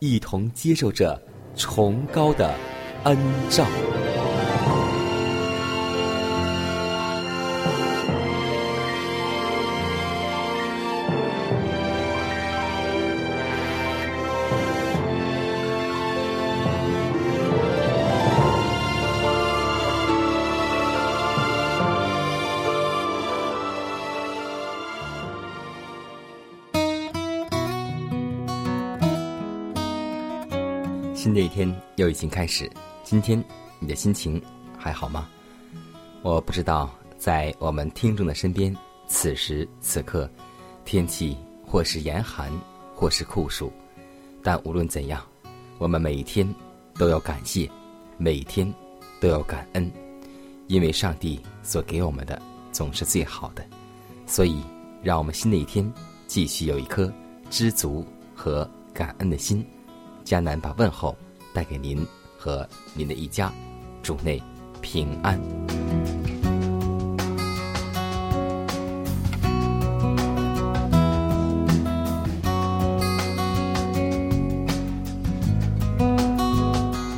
一同接受着崇高的恩照。已经开始，今天你的心情还好吗？我不知道，在我们听众的身边，此时此刻，天气或是严寒，或是酷暑，但无论怎样，我们每一天都要感谢，每一天都要感恩，因为上帝所给我们的总是最好的，所以让我们新的一天继续有一颗知足和感恩的心。迦南把问候带给您和您的一家，主内平安。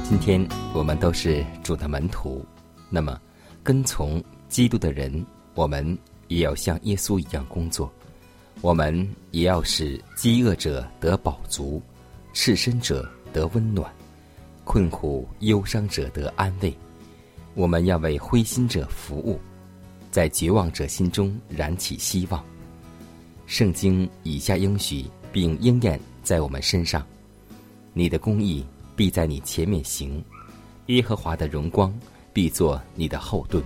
今天我们都是主的门徒，那么跟从基督的人，我们也要像耶稣一样工作，我们也要使饥饿者得饱足。赤身者得温暖，困苦忧伤者得安慰。我们要为灰心者服务，在绝望者心中燃起希望。圣经以下应许并应验在我们身上：你的公义必在你前面行，耶和华的荣光必作你的后盾。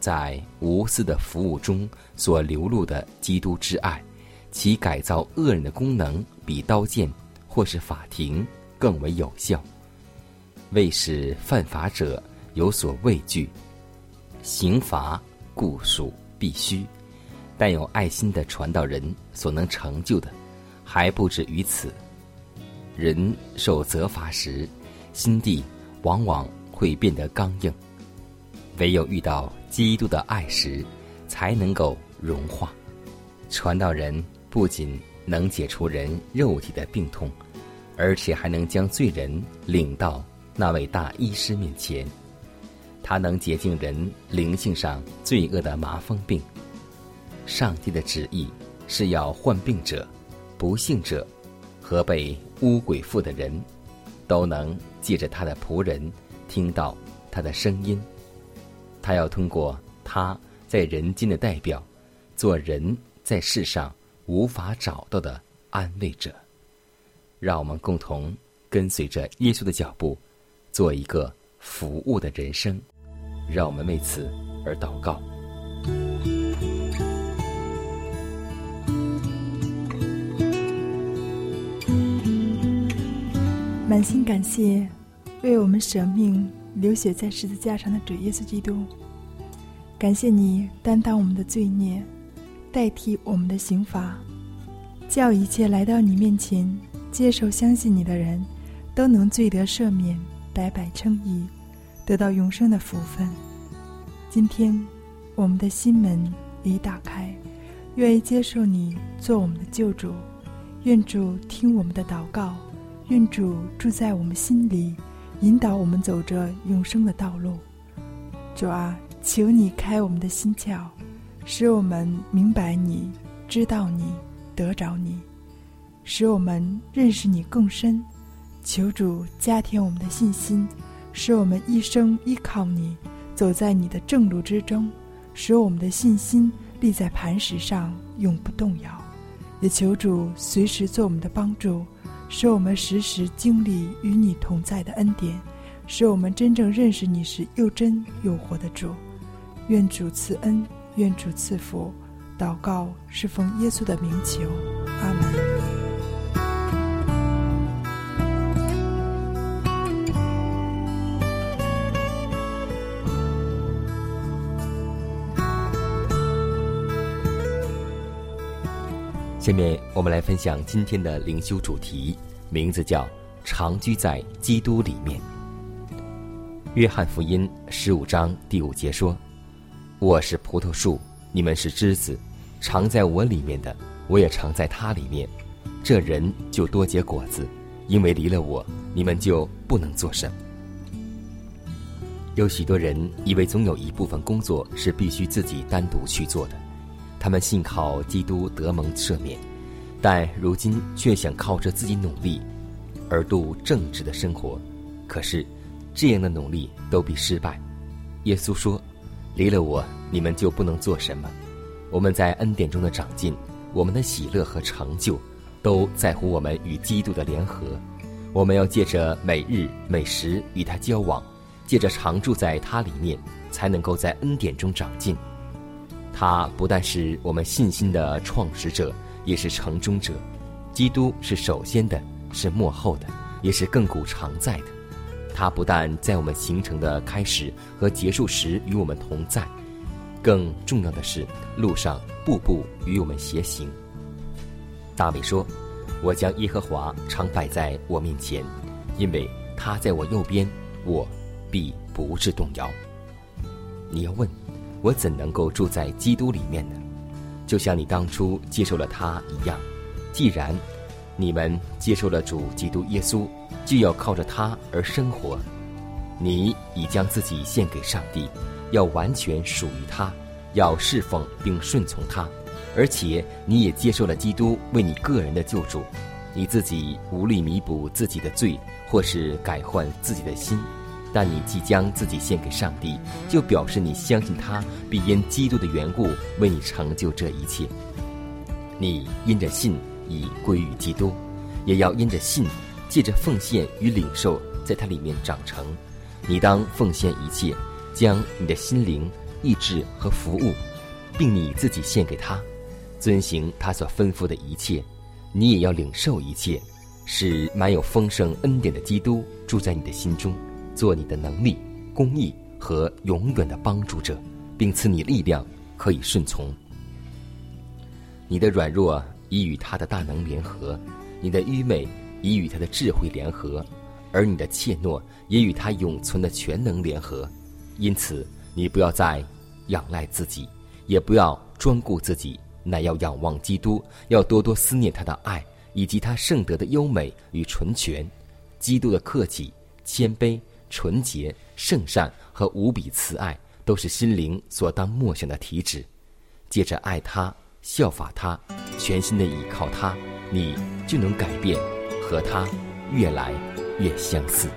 在无私的服务中所流露的基督之爱，其改造恶人的功能比刀剑。或是法庭更为有效，为使犯法者有所畏惧，刑罚固属必须。但有爱心的传道人所能成就的，还不止于此。人受责罚时，心地往往会变得刚硬，唯有遇到基督的爱时，才能够融化。传道人不仅能解除人肉体的病痛。而且还能将罪人领到那位大医师面前，他能洁净人灵性上罪恶的麻风病。上帝的旨意是要患病者、不幸者和被污鬼附的人，都能借着他的仆人听到他的声音。他要通过他在人间的代表，做人在世上无法找到的安慰者。让我们共同跟随着耶稣的脚步，做一个服务的人生。让我们为此而祷告。满心感谢为我们舍命流血在十字架上的主耶稣基督，感谢你担当我们的罪孽，代替我们的刑罚，叫一切来到你面前。接受相信你的人，都能罪得赦免，白白称义，得到永生的福分。今天，我们的心门已打开，愿意接受你做我们的救主。愿主听我们的祷告，愿主住在我们心里，引导我们走着永生的道路。主啊，求你开我们的心窍，使我们明白你、知道你、得着你，使我们认识你更深。求主加添我们的信心，使我们一生依靠你，走在你的正路之中，使我们的信心立在磐石上，永不动摇。也求主随时做我们的帮助，使我们时时经历与你同在的恩典。使我们真正认识你是又真又活的主，愿主赐恩，愿主赐福，祷告是奉耶稣的名求，阿门。下面我们来分享今天的灵修主题，名字叫“长居在基督里面”。约翰福音十五章第五节说：“我是葡萄树，你们是枝子，常在我里面的，我也常在他里面。这人就多结果子，因为离了我，你们就不能做什么。”有许多人以为总有一部分工作是必须自己单独去做的，他们信靠基督得蒙赦免，但如今却想靠着自己努力而度正直的生活，可是。这样的努力都比失败。耶稣说：“离了我，你们就不能做什么。”我们在恩典中的长进，我们的喜乐和成就，都在乎我们与基督的联合。我们要借着每日每时与他交往，借着常住在他里面，才能够在恩典中长进。他不但是我们信心的创始者，也是成终者。基督是首先的，是幕后的，也是亘古常在的。他不但在我们行程的开始和结束时与我们同在，更重要的是，路上步步与我们携行。大卫说：“我将耶和华常摆在我面前，因为他在我右边，我必不至动摇。”你要问，我怎能够住在基督里面呢？就像你当初接受了他一样。既然你们接受了主基督耶稣。就要靠着他而生活，你已将自己献给上帝，要完全属于他，要侍奉并顺从他，而且你也接受了基督为你个人的救主，你自己无力弥补自己的罪，或是改换自己的心，但你即将自己献给上帝，就表示你相信他必因基督的缘故为你成就这一切。你因着信已归于基督，也要因着信。借着奉献与领受，在它里面长成。你当奉献一切，将你的心灵、意志和服务，并你自己献给他，遵行他所吩咐的一切。你也要领受一切，使满有丰盛恩典的基督住在你的心中，做你的能力、公义和永远的帮助者，并赐你力量，可以顺从。你的软弱已与他的大能联合，你的愚昧。已与他的智慧联合，而你的怯懦也与他永存的全能联合。因此，你不要再仰赖自己，也不要专顾自己，乃要仰望基督，要多多思念他的爱，以及他圣德的优美与纯全。基督的客气、谦卑、纯洁、圣善和无比慈爱，都是心灵所当默想的体旨。借着爱他、效法他、全心的倚靠他，你就能改变。和他越来越相似。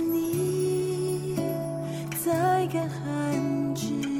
你在干旱之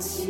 to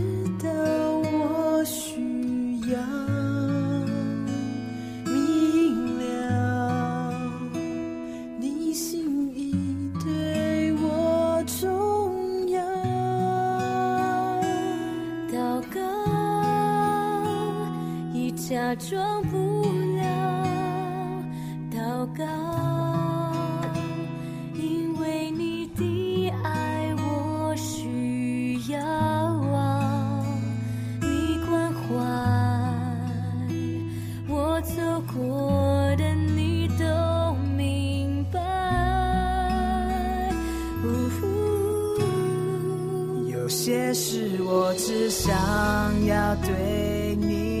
假装不了祷告，因为你的爱我需要。你关怀我走过的，你都明白。有些事我只想要对你。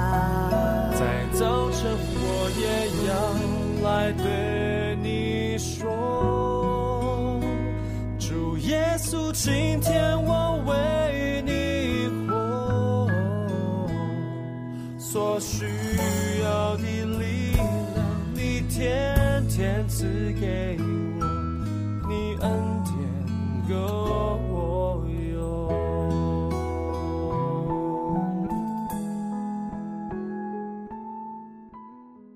今天我为你活，所需要的力量，你天天赐给我，你恩典够我用。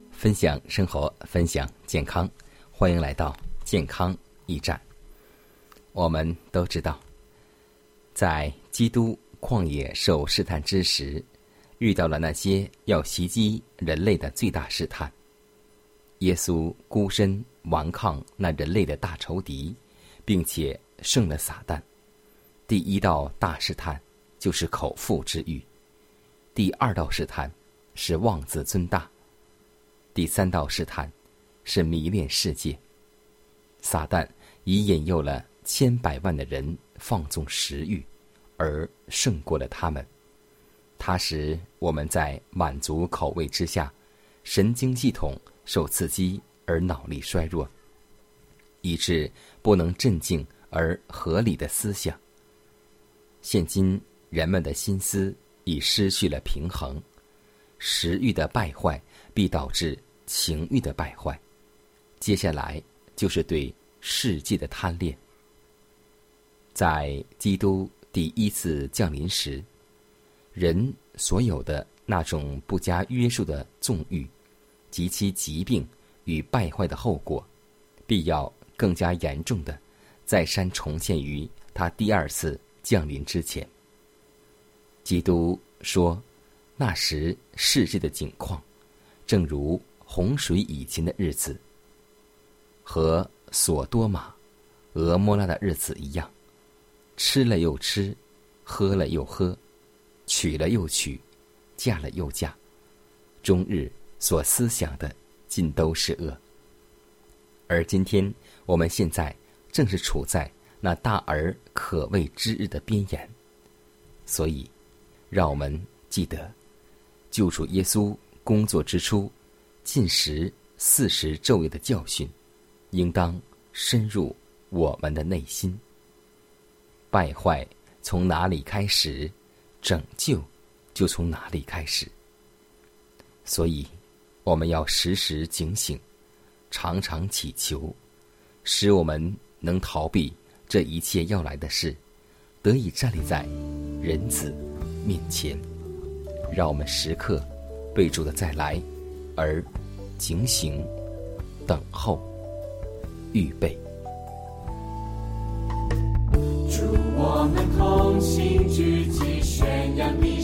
分享生活，分享健康，欢迎来到健康驿站。我们都知道，在基督旷野受试探之时，遇到了那些要袭击人类的最大试探。耶稣孤身顽抗那人类的大仇敌，并且胜了撒旦。第一道大试探就是口腹之欲，第二道试探是妄自尊大。第三道试探是迷恋世界，撒旦已引诱了千百万的人放纵食欲，而胜过了他们。它使我们在满足口味之下，神经系统受刺激而脑力衰弱，以致不能镇静而合理的思想。现今人们的心思已失去了平衡，食欲的败坏必导致情欲的败坏，接下来就是对世界的贪恋。在基督第一次降临时，人所有的那种不加约束的纵欲，及其疾病与败坏的后果，必要更加严重的再三重现于他第二次降临之前。基督说：“那时世界的景况，正如洪水以前的日子，和索多玛、俄摩拉的日子一样，吃了又吃，喝了又喝，娶了又娶，嫁了又嫁，终日所思想的尽都是恶。而今天我们现在正是处在那大而可畏之日的边沿，所以。”让我们记得，救主耶稣工作之初，进食四十昼夜的教训，应当深入我们的内心。败坏从哪里开始，拯救就从哪里开始。所以，我们要时时警醒，常常祈求，使我们能逃避这一切要来的事，得以站立在人子。面前，让我们时刻备注的再来，而警醒、等候、预备。祝我们同心聚集，宣扬你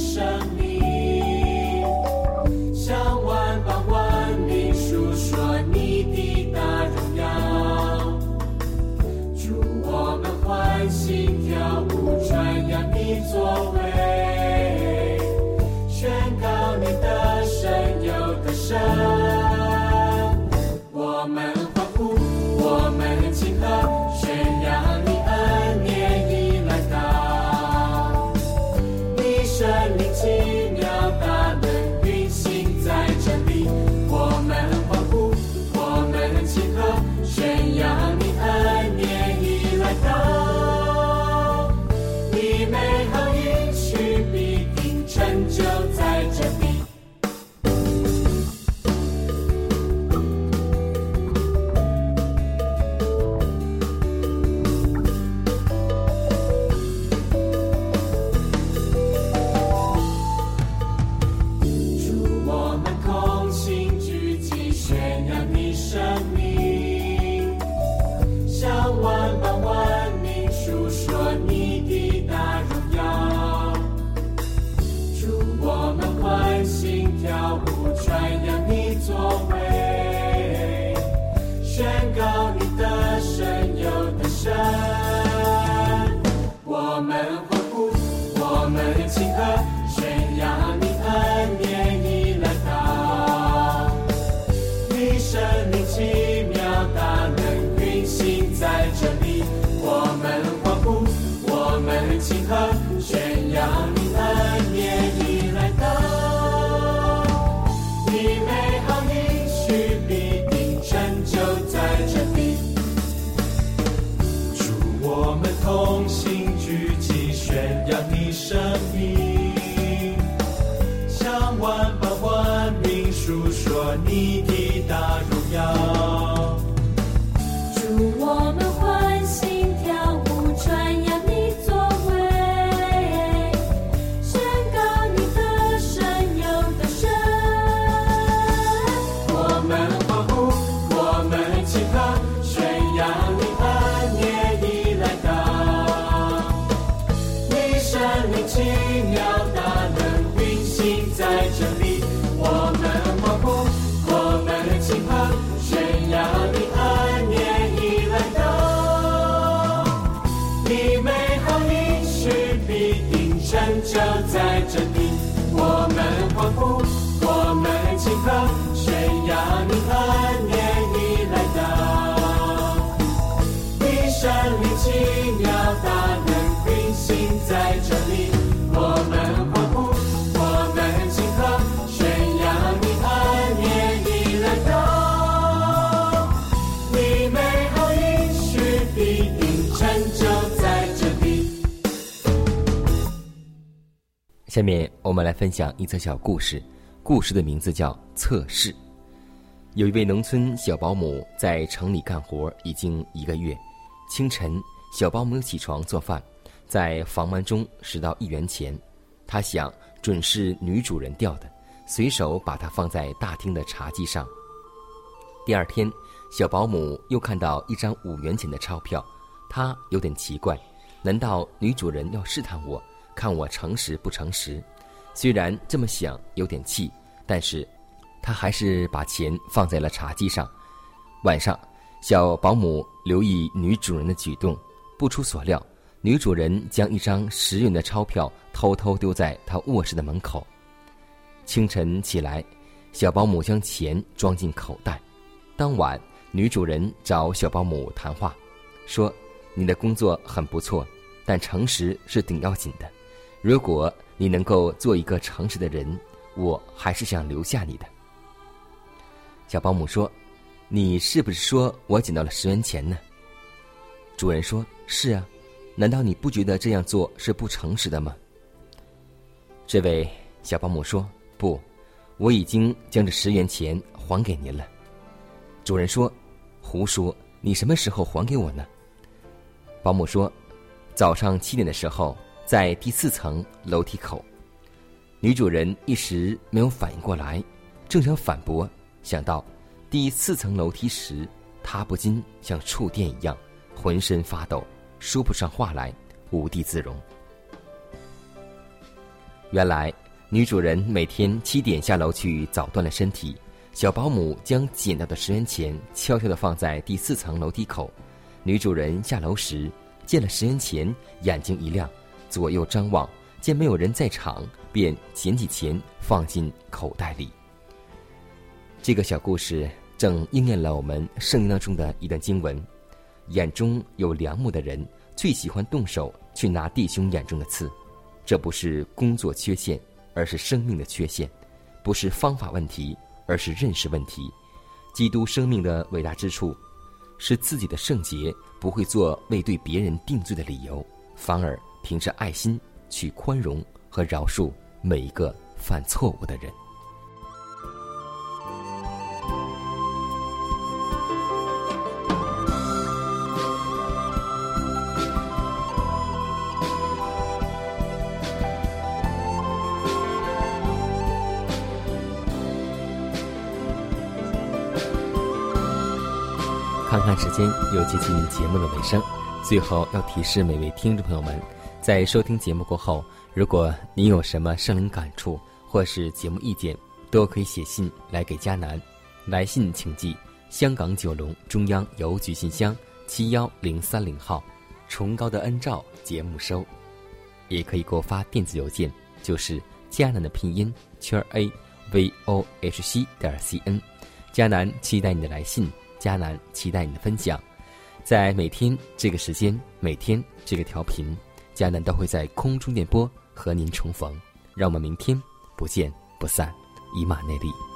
生就在这里，我们欢呼，下面我们来分享一则小故事，故事的名字叫《测试》。有一位农村小保姆在城里干活已经一个月，清晨，小保姆起床做饭，在房门中拾到一元钱，她想准是女主人掉的，随手把它放在大厅的茶几上。第二天，小保姆又看到一张五元钱的钞票，她有点奇怪，难道女主人要试探我，看我诚实不诚实？虽然这么想有点气，但是他还是把钱放在了茶几上。晚上，小保姆留意女主人的举动，不出所料，女主人将一张十元的钞票偷偷丢在她卧室的门口。清晨起来，小保姆将钱装进口袋。当晚，女主人找小保姆谈话，说：“你的工作很不错，但诚实是顶要紧的。如果你能够做一个诚实的人，我还是想留下你的。”小保姆说：“你是不是说我捡到了十元钱呢？”主人说：“是啊，难道你不觉得这样做是不诚实的吗？”这位小保姆说：“不，我已经将这十元钱还给您了。”主人说：“胡说！你什么时候还给我呢？”保姆说：“早上七点的时候，在第四层楼梯口。”女主人一时没有反应过来，正想反驳，想到第四层楼梯时，她不禁像触电一样，浑身发抖，说不上话来，无地自容。原来，女主人每天七点下楼去早锻炼身体。小保姆将捡到的十元钱悄悄地放在第四层楼梯口。女主人下楼时见了十元钱，眼睛一亮，左右张望，见没有人在场，便捡起钱放进口袋里。这个小故事正应验了我们圣经当中的一段经文：眼中有良木的人，最喜欢动手去拿弟兄眼中的刺。这不是工作缺陷，而是生命的缺陷；不是方法问题。而是认识问题。基督生命的伟大之处，是自己的圣洁不会做为对别人定罪的理由，反而凭着爱心去宽容和饶恕每一个犯错误的人。看看时间，又接近节目的尾声。最后要提示每位听众朋友们，在收听节目过后，如果您有什么生灵感触或是节目意见，都可以写信来给迦南。来信请寄香港九龙中央邮局信箱七幺零三零号，崇高的恩照节目收。也可以给我发电子邮件，就是迦南的拼音圈 a v o h c 点 c n。迦南期待你的来信。迦南期待你的分享，在每天这个时间，每天这个调频，迦南都会在空中电波和您重逢。让我们明天不见不散，以马内利。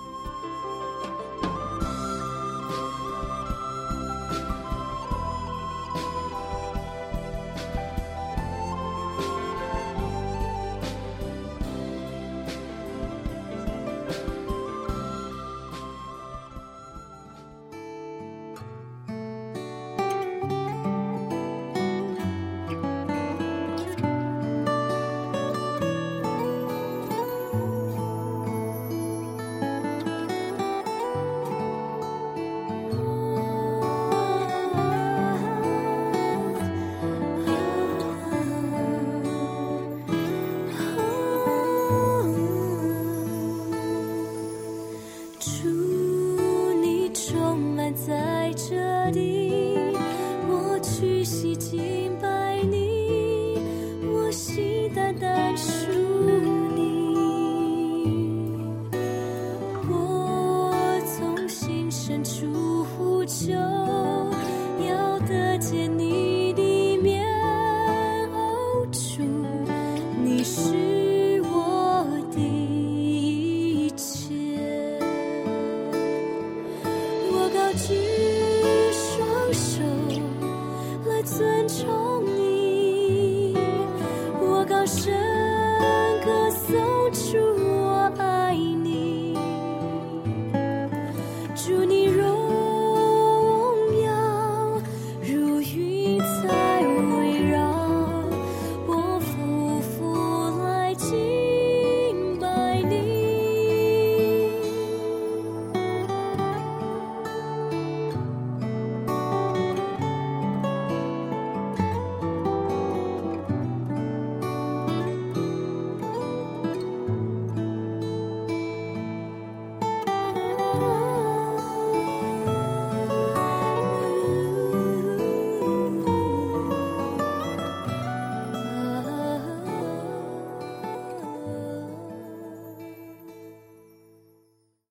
宠你，我高声。